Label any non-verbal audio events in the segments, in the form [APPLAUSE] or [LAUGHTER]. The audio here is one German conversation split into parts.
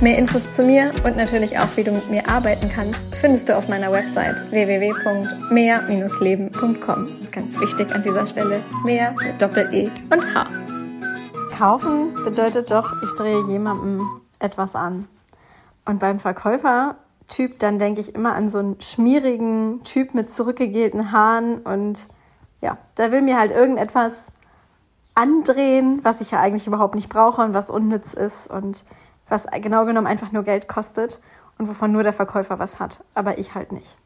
Mehr Infos zu mir und natürlich auch, wie du mit mir arbeiten kannst, findest du auf meiner Website www.mehr-leben.com. Ganz wichtig an dieser Stelle, mehr mit Doppel-E und H. Kaufen bedeutet doch, ich drehe jemandem etwas an. Und beim Verkäufer-Typ, dann denke ich immer an so einen schmierigen Typ mit zurückgegelten Haaren und ja, der will mir halt irgendetwas andrehen, was ich ja eigentlich überhaupt nicht brauche und was unnütz ist und was genau genommen einfach nur Geld kostet und wovon nur der Verkäufer was hat, aber ich halt nicht.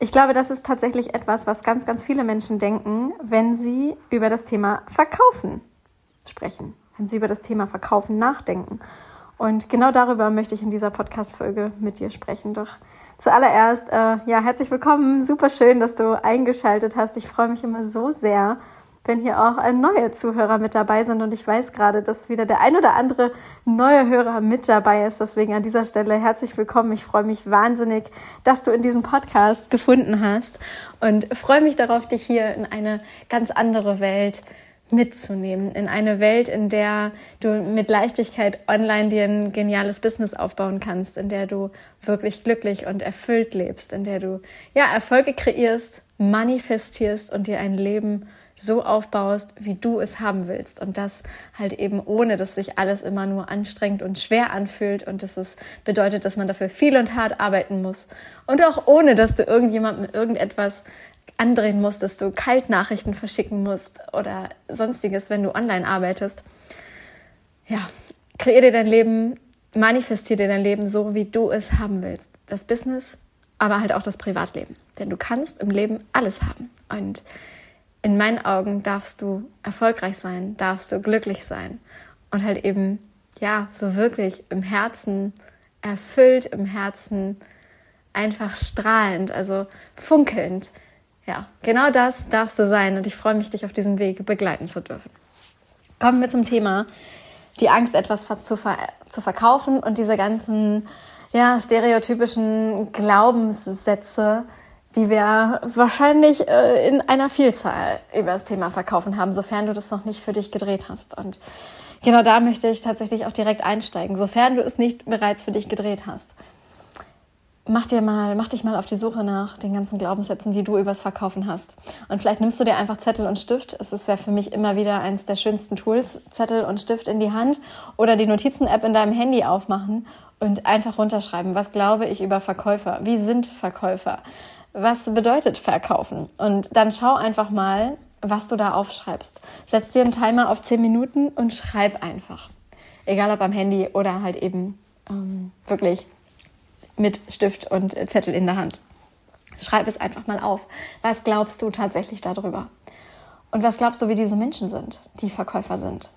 Ich glaube, das ist tatsächlich etwas, was ganz, ganz viele Menschen denken, wenn sie über das Thema Verkaufen sprechen, wenn sie über das Thema Verkaufen nachdenken. Und genau darüber möchte ich in dieser Podcast-Folge mit dir sprechen. Doch zuallererst, äh, ja, herzlich willkommen. Super schön, dass du eingeschaltet hast. Ich freue mich immer so sehr, wenn hier auch neue Zuhörer mit dabei sind. Und ich weiß gerade, dass wieder der ein oder andere neue Hörer mit dabei ist. Deswegen an dieser Stelle herzlich willkommen. Ich freue mich wahnsinnig, dass du in diesem Podcast gefunden hast und freue mich darauf, dich hier in eine ganz andere Welt mitzunehmen. In eine Welt, in der du mit Leichtigkeit online dir ein geniales Business aufbauen kannst, in der du wirklich glücklich und erfüllt lebst, in der du ja Erfolge kreierst, manifestierst und dir ein Leben so aufbaust, wie du es haben willst. Und das halt eben ohne, dass sich alles immer nur anstrengend und schwer anfühlt und dass es bedeutet, dass man dafür viel und hart arbeiten muss. Und auch ohne, dass du irgendjemandem irgendetwas andrehen musst, dass du Kaltnachrichten verschicken musst oder sonstiges, wenn du online arbeitest. Ja, kreier dir dein Leben, manifestier dir dein Leben so, wie du es haben willst. Das Business, aber halt auch das Privatleben. Denn du kannst im Leben alles haben. Und in meinen Augen darfst du erfolgreich sein, darfst du glücklich sein und halt eben, ja, so wirklich im Herzen erfüllt, im Herzen einfach strahlend, also funkelnd. Ja, genau das darfst du sein und ich freue mich, dich auf diesem Weg begleiten zu dürfen. Kommen wir zum Thema die Angst, etwas zu, ver zu verkaufen und diese ganzen ja, stereotypischen Glaubenssätze, die wir wahrscheinlich äh, in einer Vielzahl über das Thema Verkaufen haben, sofern du das noch nicht für dich gedreht hast. Und genau da möchte ich tatsächlich auch direkt einsteigen, sofern du es nicht bereits für dich gedreht hast. Mach dir mal, mach dich mal auf die Suche nach den ganzen Glaubenssätzen, die du übers Verkaufen hast. Und vielleicht nimmst du dir einfach Zettel und Stift. Es ist ja für mich immer wieder eines der schönsten Tools, Zettel und Stift in die Hand oder die Notizen-App in deinem Handy aufmachen und einfach runterschreiben. Was glaube ich über Verkäufer? Wie sind Verkäufer? Was bedeutet verkaufen? Und dann schau einfach mal, was du da aufschreibst. Setz dir einen Timer auf 10 Minuten und schreib einfach. Egal ob am Handy oder halt eben ähm, wirklich mit Stift und Zettel in der Hand. Schreib es einfach mal auf. Was glaubst du tatsächlich darüber? Und was glaubst du, wie diese Menschen sind, die Verkäufer sind?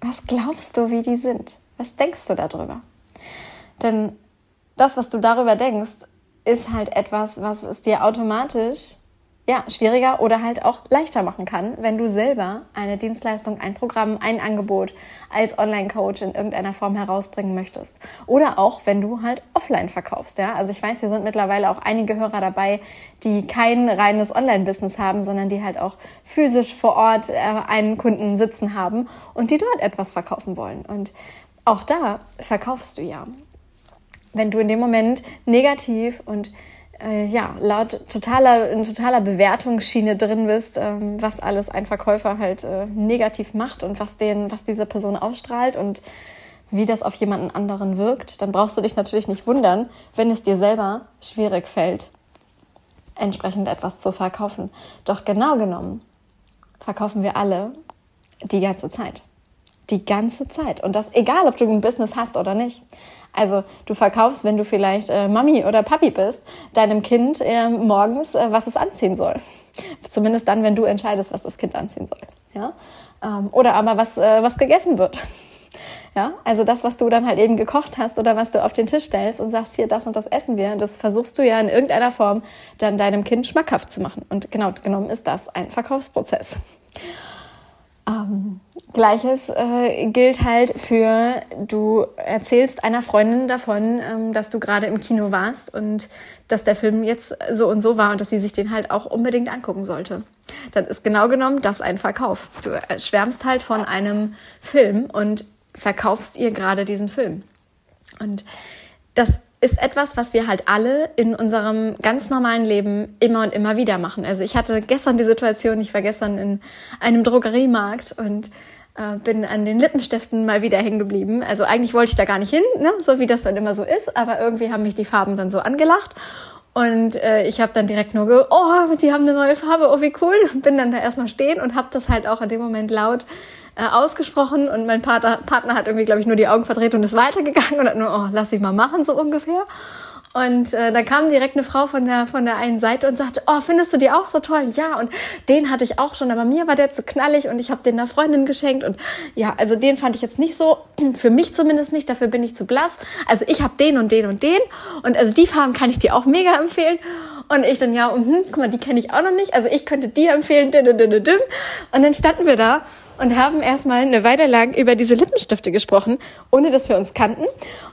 Was glaubst du, wie die sind? Was denkst du darüber? Denn das, was du darüber denkst, ist halt etwas, was es dir automatisch ja, schwieriger oder halt auch leichter machen kann, wenn du selber eine Dienstleistung, ein Programm, ein Angebot als Online-Coach in irgendeiner Form herausbringen möchtest. Oder auch, wenn du halt offline verkaufst, ja. Also ich weiß, hier sind mittlerweile auch einige Hörer dabei, die kein reines Online-Business haben, sondern die halt auch physisch vor Ort äh, einen Kunden sitzen haben und die dort etwas verkaufen wollen. Und auch da verkaufst du ja wenn du in dem Moment negativ und äh, ja, laut totaler, in totaler Bewertungsschiene drin bist, ähm, was alles ein Verkäufer halt äh, negativ macht und was den, was diese Person ausstrahlt und wie das auf jemanden anderen wirkt, dann brauchst du dich natürlich nicht wundern, wenn es dir selber schwierig fällt, entsprechend etwas zu verkaufen. Doch genau genommen verkaufen wir alle die ganze Zeit. Die ganze Zeit. Und das egal, ob du ein Business hast oder nicht. Also du verkaufst, wenn du vielleicht äh, Mami oder Papi bist, deinem Kind äh, morgens, äh, was es anziehen soll. Zumindest dann, wenn du entscheidest, was das Kind anziehen soll. Ja? Ähm, oder aber was, äh, was gegessen wird. Ja, also das, was du dann halt eben gekocht hast oder was du auf den Tisch stellst und sagst, hier, das und das essen wir, das versuchst du ja in irgendeiner Form dann deinem Kind schmackhaft zu machen. Und genau genommen ist das ein Verkaufsprozess. Ähm, Gleiches äh, gilt halt für, du erzählst einer Freundin davon, ähm, dass du gerade im Kino warst und dass der Film jetzt so und so war und dass sie sich den halt auch unbedingt angucken sollte. Dann ist genau genommen das ein Verkauf. Du schwärmst halt von einem Film und verkaufst ihr gerade diesen Film. Und das ist etwas, was wir halt alle in unserem ganz normalen Leben immer und immer wieder machen. Also ich hatte gestern die Situation, ich war gestern in einem Drogeriemarkt und äh, bin an den Lippenstiften mal wieder hängen geblieben. Also eigentlich wollte ich da gar nicht hin, ne? so wie das dann immer so ist, aber irgendwie haben mich die Farben dann so angelacht. Und äh, ich habe dann direkt nur ge, oh, sie haben eine neue Farbe, oh wie cool. Und bin dann da erstmal stehen und habe das halt auch in dem Moment laut äh, ausgesprochen und mein Partner, Partner hat irgendwie, glaube ich, nur die Augen verdreht und ist weitergegangen und hat nur, oh, lass ich mal machen, so ungefähr. Und äh, da kam direkt eine Frau von der, von der einen Seite und sagte, oh, findest du die auch so toll? Ja, und den hatte ich auch schon, aber mir war der zu knallig und ich habe den einer Freundin geschenkt. Und ja, also den fand ich jetzt nicht so, [CLEARS THROAT] für mich zumindest nicht, dafür bin ich zu blass. Also ich habe den und den und den. Und also die Farben kann ich dir auch mega empfehlen. Und ich dann, ja, und, hm, guck mal, die kenne ich auch noch nicht. Also ich könnte dir empfehlen. Und dann standen wir da und haben erstmal eine Weile lang über diese Lippenstifte gesprochen, ohne dass wir uns kannten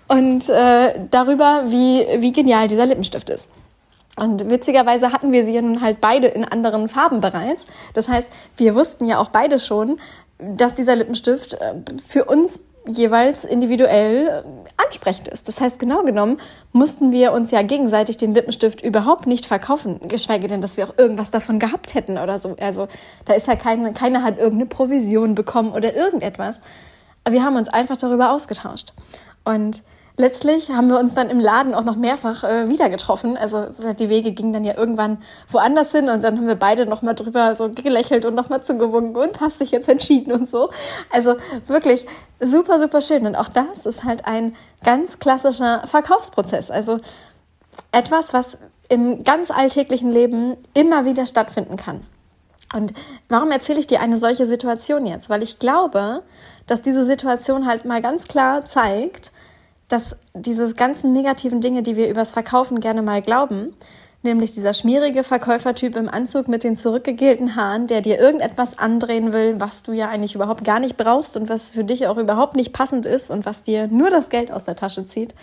und äh, darüber, wie, wie genial dieser Lippenstift ist. Und witzigerweise hatten wir sie ja nun halt beide in anderen Farben bereits. Das heißt, wir wussten ja auch beide schon, dass dieser Lippenstift äh, für uns jeweils individuell äh, ansprechend ist. Das heißt, genau genommen mussten wir uns ja gegenseitig den Lippenstift überhaupt nicht verkaufen, geschweige denn, dass wir auch irgendwas davon gehabt hätten oder so. Also da ist ja keine, keiner hat irgendeine Provision bekommen oder irgendetwas. Wir haben uns einfach darüber ausgetauscht. Und letztlich haben wir uns dann im Laden auch noch mehrfach äh, wieder getroffen. Also die Wege gingen dann ja irgendwann woanders hin und dann haben wir beide nochmal drüber so gelächelt und nochmal zugewunken und hast dich jetzt entschieden und so. Also wirklich super, super schön. Und auch das ist halt ein ganz klassischer Verkaufsprozess. Also etwas, was im ganz alltäglichen Leben immer wieder stattfinden kann. Und warum erzähle ich dir eine solche Situation jetzt? Weil ich glaube, dass diese Situation halt mal ganz klar zeigt, dass diese ganzen negativen Dinge, die wir übers Verkaufen gerne mal glauben, nämlich dieser schmierige Verkäufertyp im Anzug mit den zurückgegelten Haaren, der dir irgendetwas andrehen will, was du ja eigentlich überhaupt gar nicht brauchst und was für dich auch überhaupt nicht passend ist und was dir nur das Geld aus der Tasche zieht,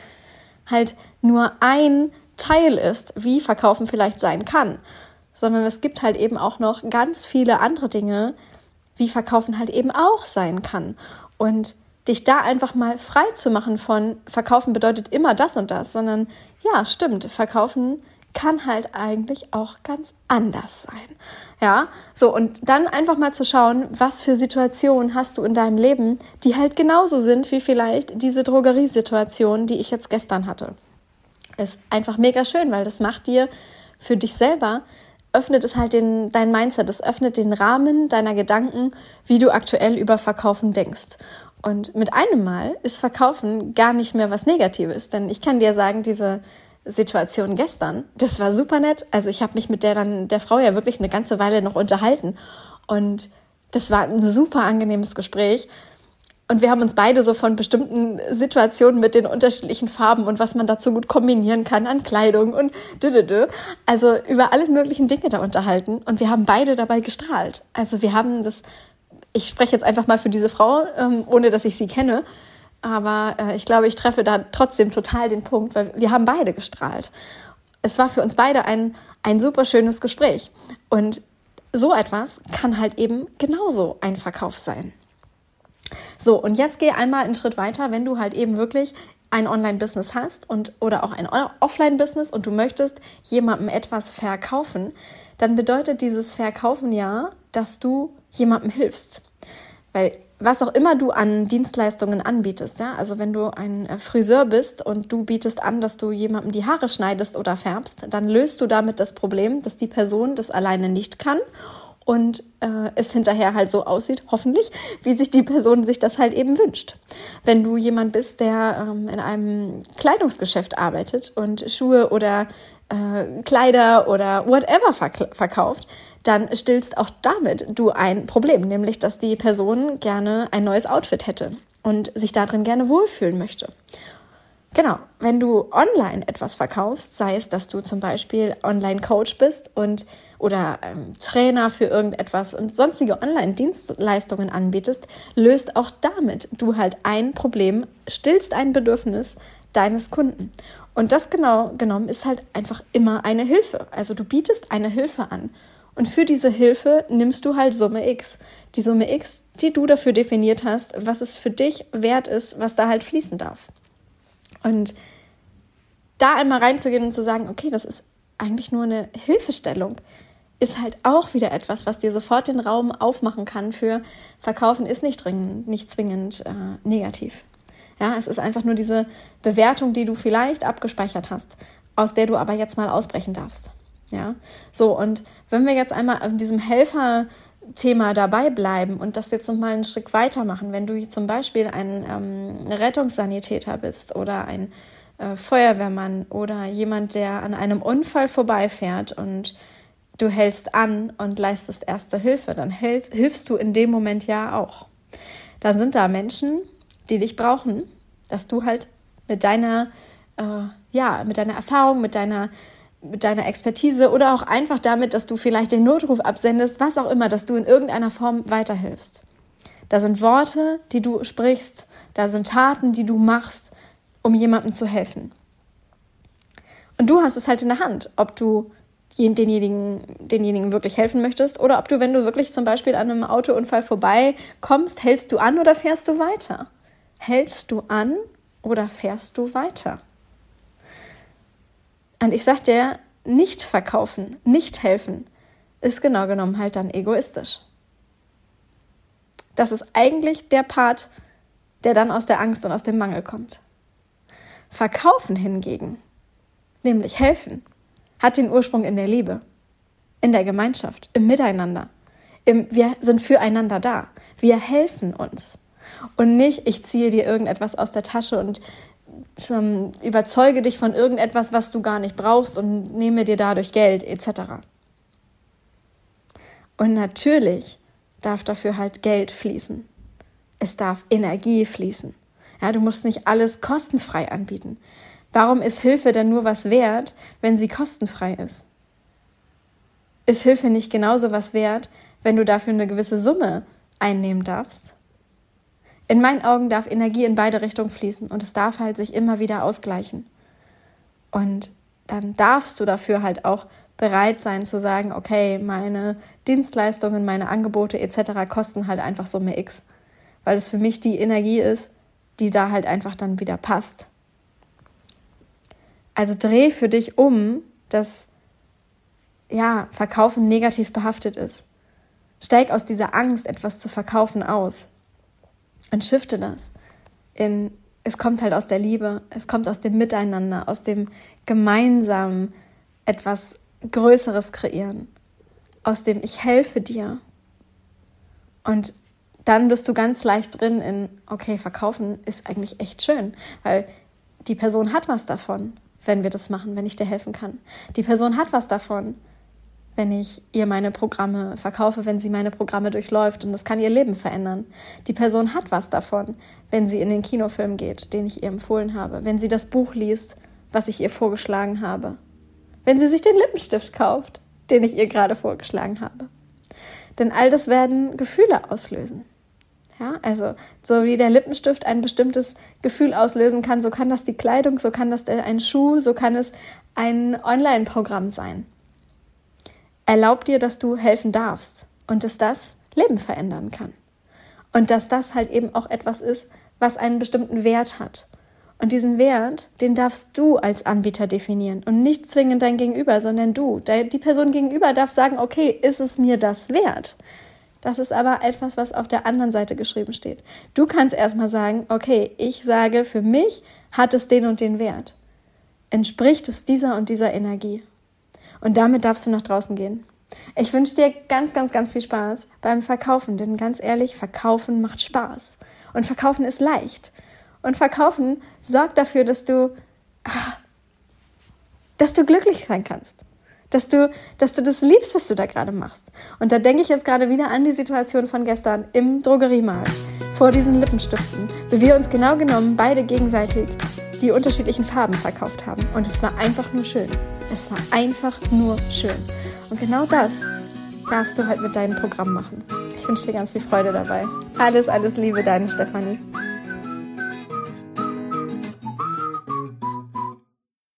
halt nur ein Teil ist, wie Verkaufen vielleicht sein kann, sondern es gibt halt eben auch noch ganz viele andere Dinge, wie Verkaufen halt eben auch sein kann. Und dich da einfach mal frei zu machen von Verkaufen bedeutet immer das und das, sondern ja, stimmt, Verkaufen kann halt eigentlich auch ganz anders sein. Ja, so und dann einfach mal zu schauen, was für Situationen hast du in deinem Leben, die halt genauso sind wie vielleicht diese Drogeriesituation, die ich jetzt gestern hatte. Ist einfach mega schön, weil das macht dir für dich selber öffnet es halt den, dein Mindset, es öffnet den Rahmen deiner Gedanken, wie du aktuell über Verkaufen denkst. Und mit einem Mal ist Verkaufen gar nicht mehr was Negatives, denn ich kann dir sagen, diese Situation gestern, das war super nett. Also ich habe mich mit der dann der Frau ja wirklich eine ganze Weile noch unterhalten und das war ein super angenehmes Gespräch. Und wir haben uns beide so von bestimmten Situationen mit den unterschiedlichen Farben und was man dazu gut kombinieren kann an Kleidung und dü, dü, dü. also über alle möglichen Dinge da unterhalten und wir haben beide dabei gestrahlt. Also wir haben das ich spreche jetzt einfach mal für diese Frau, ähm, ohne dass ich sie kenne. Aber äh, ich glaube, ich treffe da trotzdem total den Punkt, weil wir haben beide gestrahlt. Es war für uns beide ein, ein super schönes Gespräch. Und so etwas kann halt eben genauso ein Verkauf sein. So, und jetzt geh einmal einen Schritt weiter, wenn du halt eben wirklich ein Online-Business hast und oder auch ein Offline-Business und du möchtest jemandem etwas verkaufen, dann bedeutet dieses Verkaufen ja, dass du jemandem hilfst. Weil was auch immer du an Dienstleistungen anbietest, ja, also wenn du ein äh, Friseur bist und du bietest an, dass du jemandem die Haare schneidest oder färbst, dann löst du damit das Problem, dass die Person das alleine nicht kann und äh, es hinterher halt so aussieht, hoffentlich, wie sich die Person sich das halt eben wünscht. Wenn du jemand bist, der ähm, in einem Kleidungsgeschäft arbeitet und Schuhe oder äh, Kleider oder whatever verkauft, dann stillst auch damit du ein Problem, nämlich dass die Person gerne ein neues Outfit hätte. und sich darin gerne wohlfühlen möchte. Genau, wenn du online etwas verkaufst, sei es, dass du zum Beispiel Online-Coach bist und oder ähm, Trainer für irgendetwas und sonstige Online-Dienstleistungen anbietest, löst auch damit du halt ein Problem, stillst ein Bedürfnis deines Kunden. Und das genau genommen ist halt einfach immer eine Hilfe. Also du bietest eine Hilfe an. Und für diese Hilfe nimmst du halt Summe X. Die Summe X, die du dafür definiert hast, was es für dich wert ist, was da halt fließen darf. Und da einmal reinzugehen und zu sagen, okay, das ist eigentlich nur eine Hilfestellung, ist halt auch wieder etwas, was dir sofort den Raum aufmachen kann für Verkaufen ist nicht dringend, nicht zwingend äh, negativ. Ja, es ist einfach nur diese Bewertung, die du vielleicht abgespeichert hast, aus der du aber jetzt mal ausbrechen darfst. Ja, so und wenn wir jetzt einmal an diesem Helfer Thema dabei bleiben und das jetzt nochmal einen Schritt weitermachen. Wenn du zum Beispiel ein ähm, Rettungssanitäter bist oder ein äh, Feuerwehrmann oder jemand, der an einem Unfall vorbeifährt und du hältst an und leistest erste Hilfe, dann hilf, hilfst du in dem Moment ja auch. Dann sind da Menschen, die dich brauchen, dass du halt mit deiner, äh, ja, mit deiner Erfahrung, mit deiner mit deiner Expertise oder auch einfach damit, dass du vielleicht den Notruf absendest, was auch immer, dass du in irgendeiner Form weiterhilfst. Da sind Worte, die du sprichst, da sind Taten, die du machst, um jemandem zu helfen. Und du hast es halt in der Hand, ob du denjenigen, denjenigen wirklich helfen möchtest oder ob du, wenn du wirklich zum Beispiel an einem Autounfall vorbeikommst, hältst du an oder fährst du weiter? Hältst du an oder fährst du weiter? Und ich sag dir, nicht verkaufen, nicht helfen, ist genau genommen halt dann egoistisch. Das ist eigentlich der Part, der dann aus der Angst und aus dem Mangel kommt. Verkaufen hingegen, nämlich helfen, hat den Ursprung in der Liebe, in der Gemeinschaft, im Miteinander. Im, wir sind füreinander da. Wir helfen uns. Und nicht, ich ziehe dir irgendetwas aus der Tasche und ähm, überzeuge dich von irgendetwas, was du gar nicht brauchst und nehme dir dadurch Geld etc. Und natürlich darf dafür halt Geld fließen. Es darf Energie fließen. Ja, du musst nicht alles kostenfrei anbieten. Warum ist Hilfe denn nur was wert, wenn sie kostenfrei ist? Ist Hilfe nicht genauso was wert, wenn du dafür eine gewisse Summe einnehmen darfst? In meinen Augen darf Energie in beide Richtungen fließen und es darf halt sich immer wieder ausgleichen. Und dann darfst du dafür halt auch bereit sein zu sagen, okay, meine Dienstleistungen, meine Angebote etc. kosten halt einfach Summe X, weil es für mich die Energie ist, die da halt einfach dann wieder passt. Also dreh für dich um, dass ja, Verkaufen negativ behaftet ist. Steig aus dieser Angst, etwas zu verkaufen, aus und shifte das in, es kommt halt aus der Liebe, es kommt aus dem Miteinander, aus dem gemeinsamen etwas Größeres kreieren, aus dem ich helfe dir. Und dann bist du ganz leicht drin in, okay, verkaufen ist eigentlich echt schön, weil die Person hat was davon, wenn wir das machen, wenn ich dir helfen kann. Die Person hat was davon, wenn ich ihr meine Programme verkaufe, wenn sie meine Programme durchläuft und das kann ihr Leben verändern. Die Person hat was davon, wenn sie in den Kinofilm geht, den ich ihr empfohlen habe, wenn sie das Buch liest, was ich ihr vorgeschlagen habe, wenn sie sich den Lippenstift kauft, den ich ihr gerade vorgeschlagen habe. Denn all das werden Gefühle auslösen. Ja, also so wie der Lippenstift ein bestimmtes Gefühl auslösen kann, so kann das die Kleidung, so kann das ein Schuh, so kann es ein Online-Programm sein. Erlaub dir, dass du helfen darfst und dass das Leben verändern kann. Und dass das halt eben auch etwas ist, was einen bestimmten Wert hat. Und diesen Wert, den darfst du als Anbieter definieren und nicht zwingend dein Gegenüber, sondern du. Die Person gegenüber darf sagen, okay, ist es mir das wert? Das ist aber etwas, was auf der anderen Seite geschrieben steht. Du kannst erstmal sagen, okay, ich sage, für mich hat es den und den Wert. Entspricht es dieser und dieser Energie? Und damit darfst du nach draußen gehen. Ich wünsche dir ganz, ganz, ganz viel Spaß beim Verkaufen, denn ganz ehrlich, Verkaufen macht Spaß. Und Verkaufen ist leicht. Und Verkaufen sorgt dafür, dass du, ah, dass du glücklich sein kannst. Dass du, dass du das liebst, was du da gerade machst. Und da denke ich jetzt gerade wieder an die Situation von gestern im Drogeriemarkt. vor diesen Lippenstiften, wie wir uns genau genommen beide gegenseitig die unterschiedlichen Farben verkauft haben. Und es war einfach nur schön. Es war einfach nur schön. Und genau das darfst du halt mit deinem Programm machen. Ich wünsche dir ganz viel Freude dabei. Alles, alles Liebe, deine Stefanie.